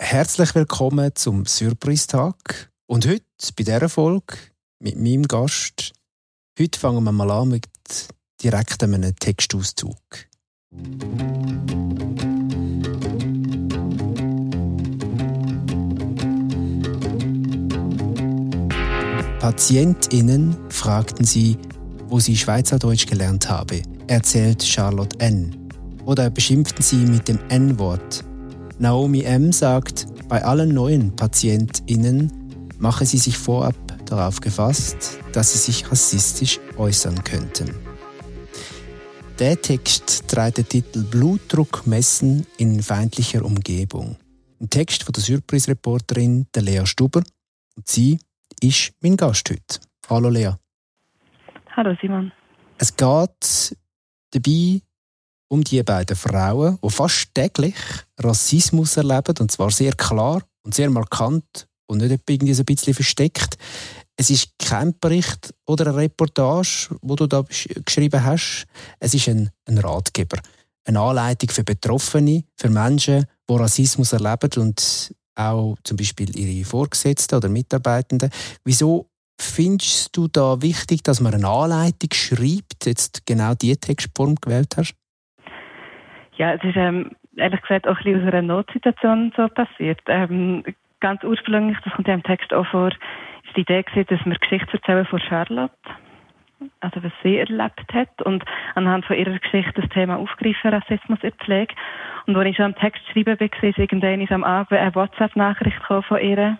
Herzlich willkommen zum Surprise-Tag. Und heute bei dieser Folge mit meinem Gast. Heute fangen wir mal an mit direkt einem Textauszug. PatientInnen fragten sie, wo sie Schweizerdeutsch gelernt habe, erzählt Charlotte N. Oder beschimpften sie mit dem N-Wort. Naomi M. sagt, bei allen neuen PatientInnen mache sie sich vorab darauf gefasst, dass sie sich rassistisch äußern könnten. Der Text trägt den Titel Blutdruck messen in feindlicher Umgebung. Ein Text von der Surprise-Reporterin Lea Stuber. Und sie ist mein Gast heute. Hallo Lea. Hallo Simon. Es geht dabei um die beiden Frauen, die fast täglich Rassismus erleben, und zwar sehr klar und sehr markant und nicht irgendwie so ein bisschen versteckt. Es ist kein Bericht oder eine Reportage, wo du da geschrieben hast. Es ist ein, ein Ratgeber, eine Anleitung für Betroffene, für Menschen, die Rassismus erleben und auch zum Beispiel ihre Vorgesetzten oder Mitarbeitenden. Wieso findest du da wichtig, dass man eine Anleitung schreibt, jetzt genau die Textform gewählt hast? Ja, es ist ähm, ehrlich gesagt auch ein bisschen aus einer Notsituation so passiert. Ähm, ganz ursprünglich, das kommt ja im Text auch vor, ist die Idee gewesen, dass wir Geschichte erzählen von Charlotte, also was sie erlebt hat und anhand von ihrer Geschichte das Thema aufgreifen, Rassismus in Pflege. Und als ich schon am Text schreiben war, ist irgendwann am Abend eine WhatsApp-Nachricht von ihr,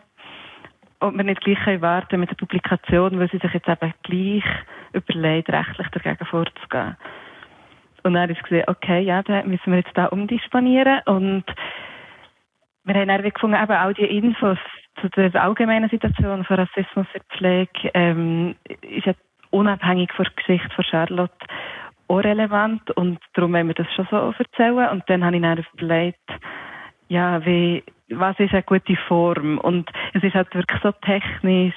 ob wir nicht gleich warten mit der Publikation, weil sie sich jetzt eben gleich überlegt, rechtlich dagegen vorzugehen. Und dann ist gesehen, okay, ja, dann müssen wir jetzt da umdisponieren und wir haben dann gefunden, eben all die Infos zu der allgemeinen Situation von Rassismus in der Pflege ähm, ist ja unabhängig von der Geschichte von Charlotte auch relevant und darum wollen wir das schon so erzählen. Und dann habe ich dann überlegt, ja, wie, was ist eine gute Form? Und es ist halt wirklich so technisch,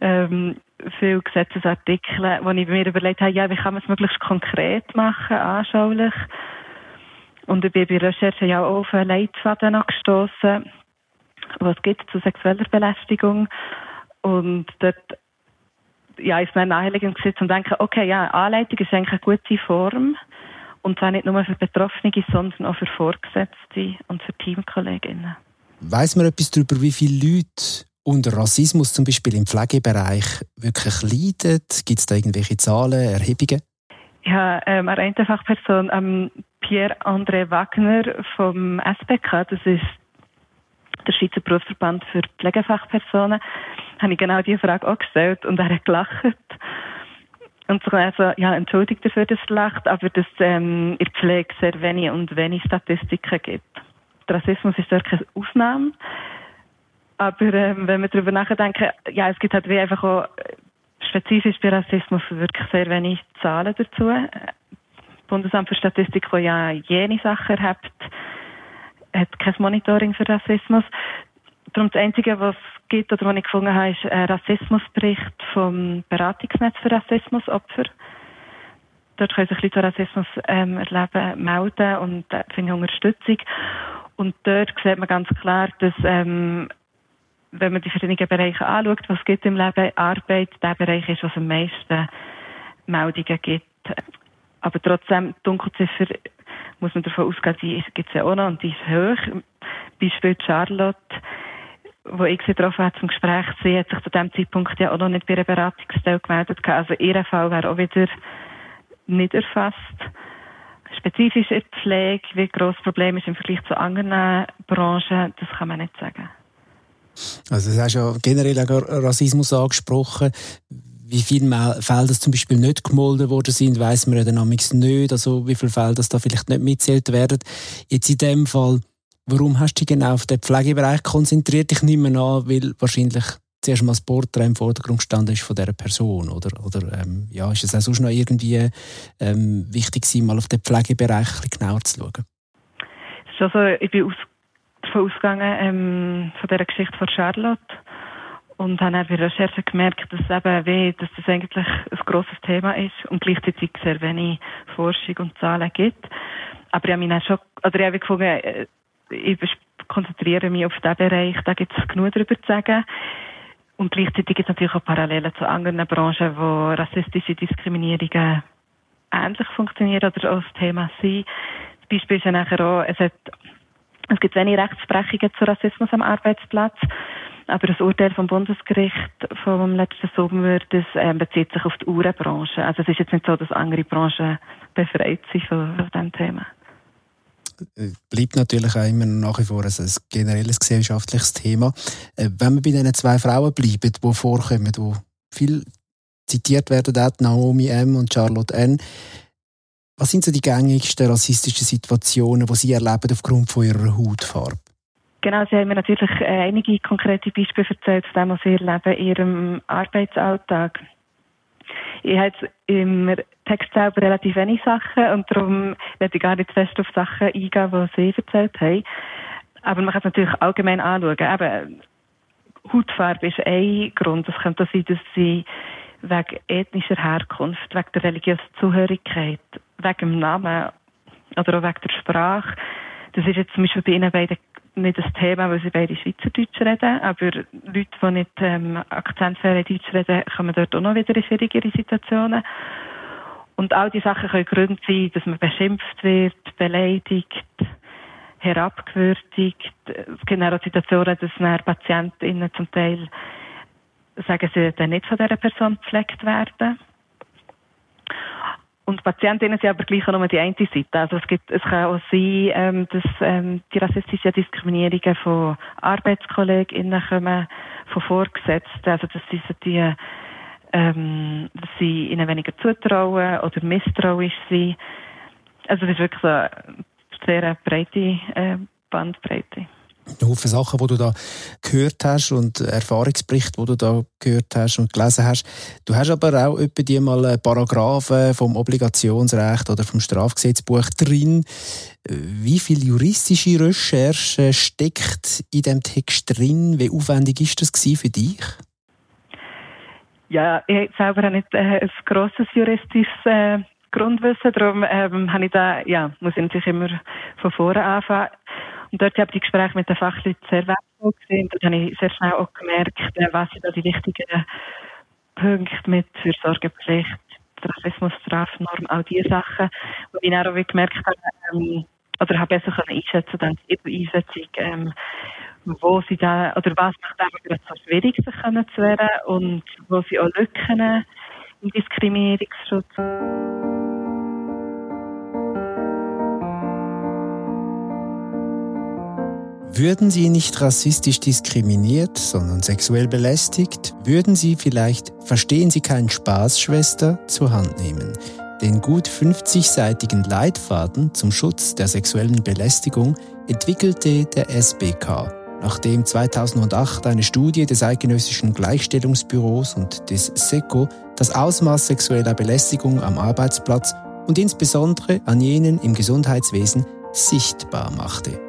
ähm, viele Gesetzesartikel, wo ich mir überlegt habe, ja, wie kann man es möglichst konkret machen, anschaulich. Und ich bin bei Recherche ja auch auf einen Leitfaden noch gestossen, was gibt zu sexueller Belästigung. Und dort ja, ist mir naheliegend gewesen, zu denken, okay, ja, Anleitung ist eigentlich eine gute Form. Und zwar nicht nur für Betroffene, sondern auch für Vorgesetzte und für Teamkolleginnen. Weiß man etwas darüber, wie viele Leute unter Rassismus zum Beispiel im Pflegebereich wirklich leiden? Gibt es da irgendwelche Zahlen, Erhebungen? Ja, ähm, eine Fachperson, ähm, Pierre-André Wagner vom SBK, das ist der Schweizer Berufsverband für Pflegefachpersonen, habe ich genau diese Frage auch gestellt und er hat gelacht. Und so also, ja, entschuldigt dafür, dass er lacht, aber dass ähm, in der Pflege sehr wenig und wenig Statistiken gibt. Der Rassismus ist dort keine Ausnahme. Aber ähm, wenn wir darüber nachdenken, ja, es gibt halt wie einfach auch spezifisch bei Rassismus wirklich sehr wenig Zahlen dazu. Das Bundesamt für Statistik, das ja jene Sachen hat, hat kein Monitoring für Rassismus. Darum das Einzige, was es gibt oder was ich gefunden habe, ist ein Rassismusbericht vom Beratungsnetz für Rassismusopfer. Dort können sich Leute, die Rassismus ähm, erleben, melden und äh, finden Unterstützung. Und dort sieht man ganz klar, dass ähm, wenn man die verschiedenen Bereiche anschaut, was es gibt im Leben, Arbeit, der Bereich ist, was am meisten Meldungen gibt. Aber trotzdem, die Dunkelziffer muss man davon ausgehen, die gibt es ja auch noch und die ist hoch. Beispiel Charlotte, wo ich sie getroffen habe zum Gespräch, sie hat sich zu dem Zeitpunkt ja auch noch nicht bei einer Beratungsstelle gemeldet. Also ihr Fall wäre auch wieder nicht erfasst. Spezifisch in der Pflege, wie gross das Problem ist im Vergleich zu anderen Branchen, das kann man nicht sagen. Also du hast ja generell Rassismus angesprochen. Wie viele Fälle das zum Beispiel nicht gemolden worden sind, weiß man ja dann nicht. Also wie viele Fälle das da vielleicht nicht mitzählt werden. Jetzt in dem Fall, warum hast du dich genau auf den Pflegebereich konzentriert? Ich nehme an, weil wahrscheinlich zuerst mal das Porträt im Vordergrund gestanden ist von dieser Person, oder? Oder ähm, ja, ist es auch sonst noch irgendwie ähm, wichtig mal auf den Pflegebereich ein bisschen genauer zu schauen? Also, ich bin aus davon ausgegangen, ähm, von dieser Geschichte von Charlotte. Und habe dann bei Recherche gemerkt, dass eben weh, dass das eigentlich ein grosses Thema ist und gleichzeitig sehr wenig Forschung und Zahlen gibt. Aber ich habe mich dann schon, oder ich habe gefunden, äh, ich konzentriere mich auf diesen Bereich, da gibt es genug darüber zu sagen. Und gleichzeitig gibt es natürlich auch Parallelen zu anderen Branchen, wo rassistische Diskriminierungen ähnlich funktionieren oder auch das Thema sind. Das Beispiel ist ja nachher auch, es, hat, es gibt wenig Rechtsprechungen zu Rassismus am Arbeitsplatz. Aber das Urteil vom Bundesgericht vom letzten Sommer, das äh, bezieht sich auf die Uhrenbranche. Also es ist jetzt nicht so, dass andere Branchen befreit sind von, von diesem Thema bleibt natürlich auch immer nach wie vor ein, ein generelles gesellschaftliches Thema. Äh, wenn wir bei diesen zwei Frauen bleiben, die vorkommen, die viel zitiert werden, Naomi M. und Charlotte N., was sind so die gängigsten rassistischen Situationen, die Sie erleben aufgrund von ihrer Hautfarbe? Genau, Sie haben mir natürlich äh, einige konkrete Beispiele erzählt, von dem, was Sie erleben in Ihrem Arbeitsalltag. Ich habe jetzt im Text selber relativ wenig Sachen und darum werde ich gar nicht fest auf Sachen eingehen, die Sie erzählt haben. Aber man kann es natürlich allgemein anschauen. Eben, Hautfarbe ist ein Grund. Es könnte sein, dass sie wegen ethnischer Herkunft, wegen der religiösen Zugehörigkeit, wegen dem Namen oder auch wegen der Sprache, das ist jetzt zum Beispiel bei Ihnen beiden nicht das Thema, weil sie beide Schweizerdeutsch reden, aber Leute, die nicht ähm, akzentfrei Deutsch reden, kommen dort auch noch wieder in schwierigere Situationen. Und all diese Sachen können Gründe sein, dass man beschimpft wird, beleidigt, herabgewürdigt. Es gibt auch Situationen, dass PatientInnen zum Teil sagen, sie dann nicht von dieser Person gepflegt werden. Und Patientinnen sind aber gleich nur die eine Seite. Also es gibt, es kann auch sein, ähm, dass ähm, die rassistische Diskriminierungen von ArbeitskollegInnen kommen, von Vorgesetzten, also dass sie die, ähm, dass sie ihnen weniger zutrauen oder misstrauisch sind. Also es ist wirklich so eine sehr breite äh, Bandbreite Haufen Sachen, die du da gehört hast und Erfahrungsberichte, die du da gehört hast und gelesen hast. Du hast aber auch etwa die mal Paragraphen vom Obligationsrecht oder vom Strafgesetzbuch drin. Wie viel juristische Recherche steckt in dem Text drin? Wie aufwendig ist das für dich? Ja, ich selber habe nicht äh, ein grosses juristisches äh, Grundwissen, darum ähm, habe ich da, ja, muss ich natürlich immer von vorne anfangen. Und dort habe ich die Gespräche mit den Fachleuten sehr wertvoll gesehen. Dort habe ich sehr schnell auch gemerkt, äh, was sind da die wichtigen Punkte mit Fürsorgepflicht, Rassismus, Strafnorm, all diese Sachen. Und ich auch gemerkt habe, ähm, oder habe besser können einschätzen dann die Einsetzung, ähm, wo sie da, oder was macht einfach gerade so schwierig, sich können zu wehren und wo sie auch Lücken im Diskriminierungsschutz. Würden Sie nicht rassistisch diskriminiert, sondern sexuell belästigt, würden Sie vielleicht Verstehen Sie keinen Spaß, Schwester zur Hand nehmen. Den gut 50-seitigen Leitfaden zum Schutz der sexuellen Belästigung entwickelte der SBK, nachdem 2008 eine Studie des Eidgenössischen Gleichstellungsbüros und des SECO das Ausmaß sexueller Belästigung am Arbeitsplatz und insbesondere an jenen im Gesundheitswesen sichtbar machte.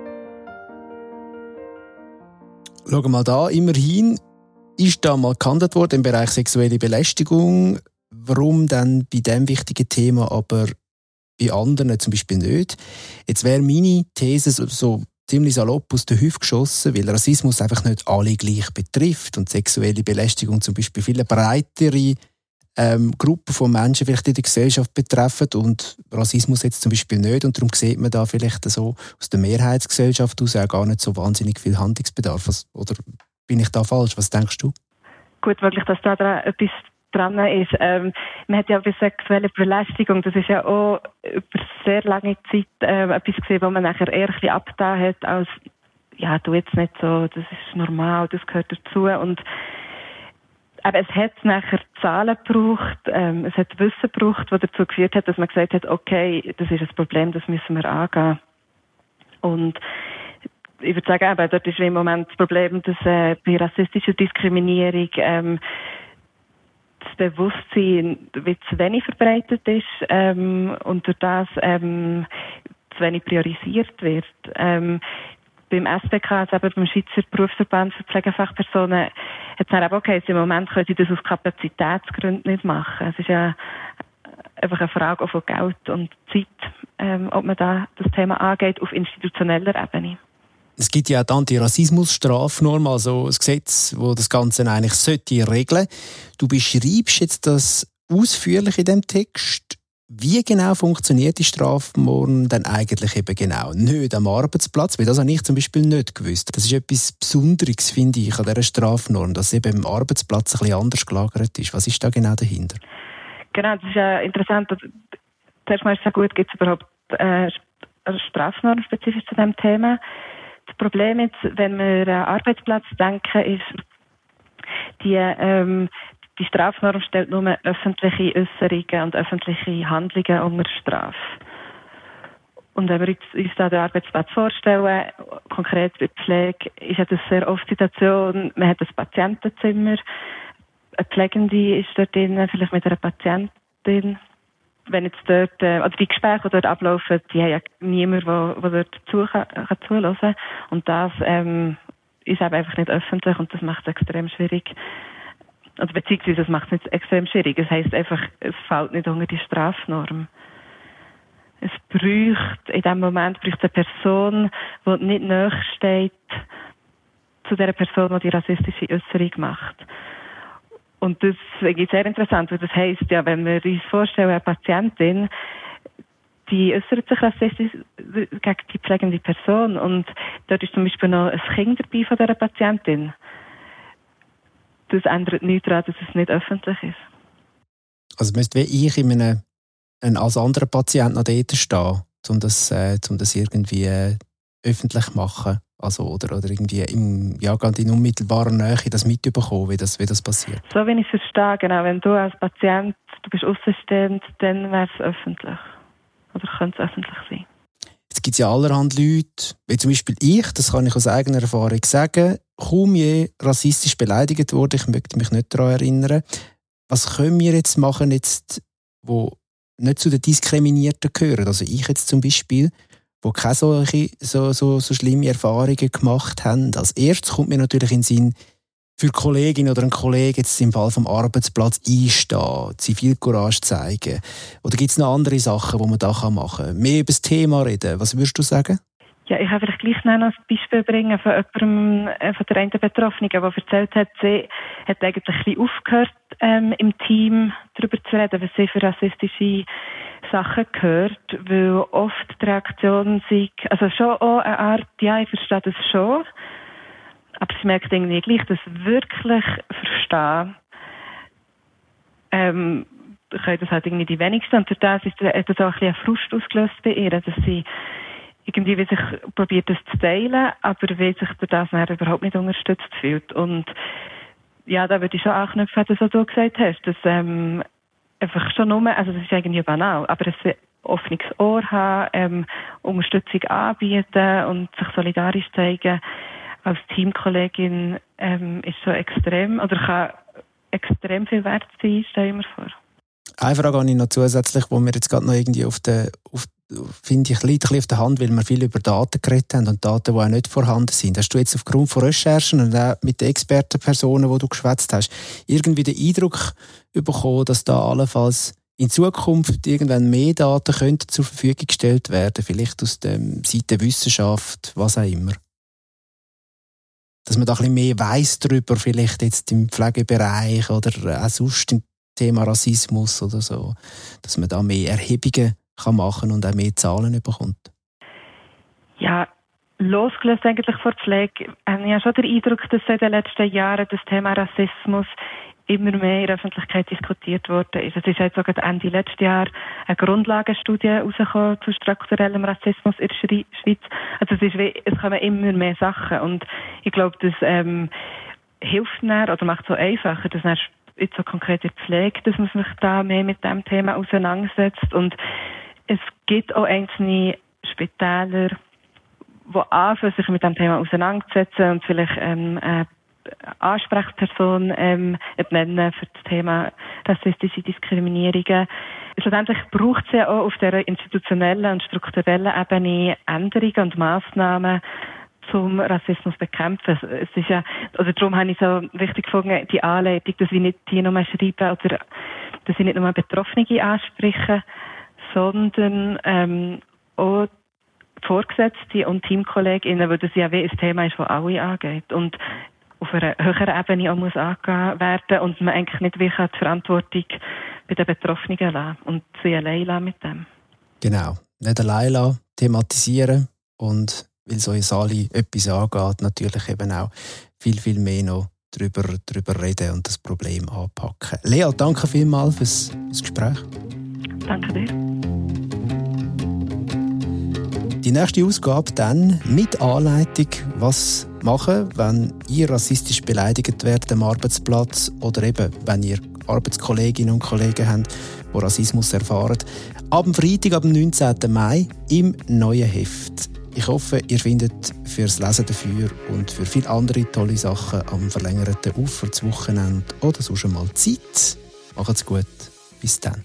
Schau mal da, immerhin ist da mal gehandelt worden im Bereich sexuelle Belästigung. Warum dann bei dem wichtigen Thema aber bei anderen zum Beispiel nicht? Jetzt wäre meine These so ziemlich salopp aus der Hüfte geschossen, weil Rassismus einfach nicht alle gleich betrifft und sexuelle Belästigung zum Beispiel viele breitere ähm, Gruppen von Menschen vielleicht in der Gesellschaft betreffen und Rassismus jetzt zum Beispiel nicht und darum sieht man da vielleicht so aus der Mehrheitsgesellschaft aus auch gar nicht so wahnsinnig viel Handlungsbedarf. Was, oder bin ich da falsch? Was denkst du? Gut, wirklich, dass da etwas dran ist. Ähm, man hat ja bei sexueller Belästigung, das ist ja auch über sehr lange Zeit ähm, etwas gesehen, wo man nachher eher ein bisschen abgetan hat als ja, du jetzt nicht so, das ist normal, das gehört dazu und aber es hat nachher Zahlen gebraucht, ähm, es hat Wissen gebraucht, das dazu geführt hat, dass man gesagt hat, okay, das ist ein Problem, das müssen wir angehen. Und ich würde sagen, eben, dort ist im Moment das Problem, dass äh, bei rassistischer Diskriminierung ähm, das Bewusstsein wie zu wenig verbreitet ist ähm, und durch das ähm, zu wenig priorisiert wird. Ähm, beim SBK, also beim Schweizer Berufsverband für Pflegefachpersonen, hat es dann eben okay, im Moment können sie das aus Kapazitätsgründen nicht machen. Es ist ja einfach eine Frage von Geld und Zeit, ähm, ob man da das Thema angeht auf institutioneller Ebene. Es gibt ja auch die Antirassismus-Strafnorm, also ein Gesetz, wo das Ganze eigentlich sollte regeln. Du beschreibst jetzt das ausführlich in dem Text. Wie genau funktioniert die Strafnorm denn eigentlich eben genau? Nicht am Arbeitsplatz, weil das habe ich zum Beispiel nicht gewusst. Das ist etwas Besonderes, finde ich, an dieser Strafnorm, dass es eben am Arbeitsplatz ein bisschen anders gelagert ist. Was ist da genau dahinter? Genau, das ist ja interessant. Zuerst mal ist es ja gut, gibt es überhaupt äh, eine Strafnorm spezifisch zu diesem Thema. Das Problem jetzt, wenn wir an Arbeitsplatz denken, ist, die, ähm, die Strafnorm stellt nur öffentliche Äußerungen und öffentliche Handlungen unter Strafe. Und wenn wir uns da den Arbeitsplatz vorstellen, konkret bei Pflege, ist ja das sehr oft Situation, man hat ein Patientenzimmer, eine Pflegende ist dort drin, vielleicht mit einer Patientin, wenn jetzt dort, äh, also die Gespräche, die dort ablaufen, die haben ja niemand, der, der dort zu, kann, kann zuhören Und das ähm, ist eben einfach nicht öffentlich und das macht es extrem schwierig. Also beziehungsweise das macht es nicht extrem schwierig. Es heisst einfach, es fällt nicht unter die Strafnorm. Es braucht, in dem Moment braucht eine Person, die nicht näher steht zu der Person, die die rassistische Äußerung macht. Und das ist sehr interessant, weil das heisst, ja, wenn wir uns vorstellen, eine Patientin, die äußert sich rassistisch gegen die pflegende Person und dort ist zum Beispiel noch ein Kind dabei von dieser Patientin. Das ändert nichts daran, dass es nicht öffentlich ist. Also müsste wie ich in einem, ein, als anderer Patient noch dort stehen, um das, äh, um das irgendwie äh, öffentlich zu machen? Also, oder, oder irgendwie im, ja, ganz in unmittelbarer Nähe das mitbekommen, wie das, wie das passiert? So wie ich es verstehe, genau. Wenn du als Patient, du bist außenstehend, dann wäre es öffentlich. Oder könnte es öffentlich sein. Jetzt gibt es ja allerhand Leute, wie zum Beispiel ich, das kann ich aus eigener Erfahrung sagen, kaum je rassistisch beleidigt wurde. Ich möchte mich nicht daran erinnern. Was können wir jetzt machen, jetzt, wo nicht zu den Diskriminierten gehören? Also ich jetzt zum Beispiel, die keine solche, so, so, so schlimme Erfahrungen gemacht haben. Als erstes kommt mir natürlich in den Sinn, für Kollegin oder einen Kollegen jetzt im Fall vom Arbeitsplatz einstehen, Zivilcourage zeigen? Oder gibt es noch andere Sachen, die man da machen kann? Mehr über das Thema reden. Was würdest du sagen? Ja, ich kann vielleicht gleich noch ein Beispiel bringen von jemandem, äh, von der einen Betroffenen, die erzählt hat, sie hat eigentlich ein bisschen aufgehört, ähm, im Team darüber zu reden, was sie für rassistische Sachen gehört, weil oft die Reaktion sich, also schon auch eine Art, ja, ich verstehe das schon, aber sie merkt irgendwie gleich, dass wirklich verstehen, ähm, können das halt irgendwie die wenigsten. Und durch das ist, das auch ein bisschen Frust ausgelöst bei ihr, dass sie irgendwie wie sich probiert, das zu teilen, aber wie sich durch das überhaupt nicht unterstützt fühlt und ja, da würde ich schon anknüpfen, was du gesagt hast, dass ähm, einfach schon nur, also das ist irgendwie banal, aber ein offenes Ohr haben, ähm, Unterstützung anbieten und sich solidarisch zeigen als Teamkollegin ähm, ist schon extrem oder kann extrem viel wert sein, stelle ich mir vor. Eine Frage habe ich noch zusätzlich, wo wir jetzt gerade noch irgendwie auf der, auf, finde ich, liegt ein auf der Hand, weil wir viel über Daten geredet haben und Daten, die auch nicht vorhanden sind. Hast du jetzt aufgrund von Recherchen und auch mit den Expertenpersonen, die du geschwätzt hast, irgendwie den Eindruck bekommen, dass da allenfalls in Zukunft irgendwann mehr Daten könnten zur Verfügung gestellt werden, vielleicht aus der Seite Wissenschaft, was auch immer? Dass man da ein bisschen mehr weiss darüber, vielleicht jetzt im Pflegebereich oder auch sonst im Thema Rassismus oder so, dass man da mehr Erhebungen kann machen und auch mehr Zahlen bekommt? Ja, losgelöst eigentlich von Pflege, habe ich ja schon den Eindruck, dass in den letzten Jahren das Thema Rassismus immer mehr in der Öffentlichkeit diskutiert worden ist. Es ist jetzt sogar Ende letzten Jahr eine Grundlagenstudie rausgekommen zu strukturellem Rassismus in der Schweiz. Also es, ist wie, es kommen immer mehr Sachen und ich glaube, das ähm, hilft näher oder macht es so einfacher, dass jetzt so konkrete Pflege, dass man sich da mehr mit dem Thema auseinandersetzt und es gibt auch einzelne Spitäler, die anfangen, sich mit dem Thema auseinanderzusetzen und vielleicht ähm, eine Ansprechperson ähm, nennen für das Thema rassistische Diskriminierungen. Schlussendlich braucht es ja auch auf der institutionellen und strukturellen Ebene Änderungen und Massnahmen, zum Rassismus bekämpfen. Es ist ja, also darum habe ich so wichtig gefunden, die Anleitung, dass wir nicht hier nochmal schreiben oder dass ich nicht nochmal Betroffene ansprechen, sondern ähm, auch Vorgesetzte und Teamkolleginnen, weil das ja wie ein Thema ist, das alle angeht. Und auf einer höheren Ebene auch muss angehen werden und man eigentlich nicht wirklich die Verantwortung bei den Betroffenen lassen und sie allein mit dem. Genau. Nicht allein lassen, thematisieren und weil so uns alle etwas angeht, natürlich eben auch viel, viel mehr noch darüber, darüber reden und das Problem anpacken. Lea, danke vielmals fürs, fürs Gespräch. Danke dir. Die nächste Ausgabe dann mit Anleitung, was machen, wenn ihr rassistisch beleidigt werdet am Arbeitsplatz oder eben, wenn ihr Arbeitskolleginnen und Kollegen habt, die Rassismus erfahren. Ab dem Freitag, ab dem 19. Mai im neuen Heft. Ich hoffe, ihr findet fürs Lesen dafür und für viele andere tolle Sachen am verlängerten Ufer zu Wochenende oder sonst mal Zeit. Macht's gut. Bis dann.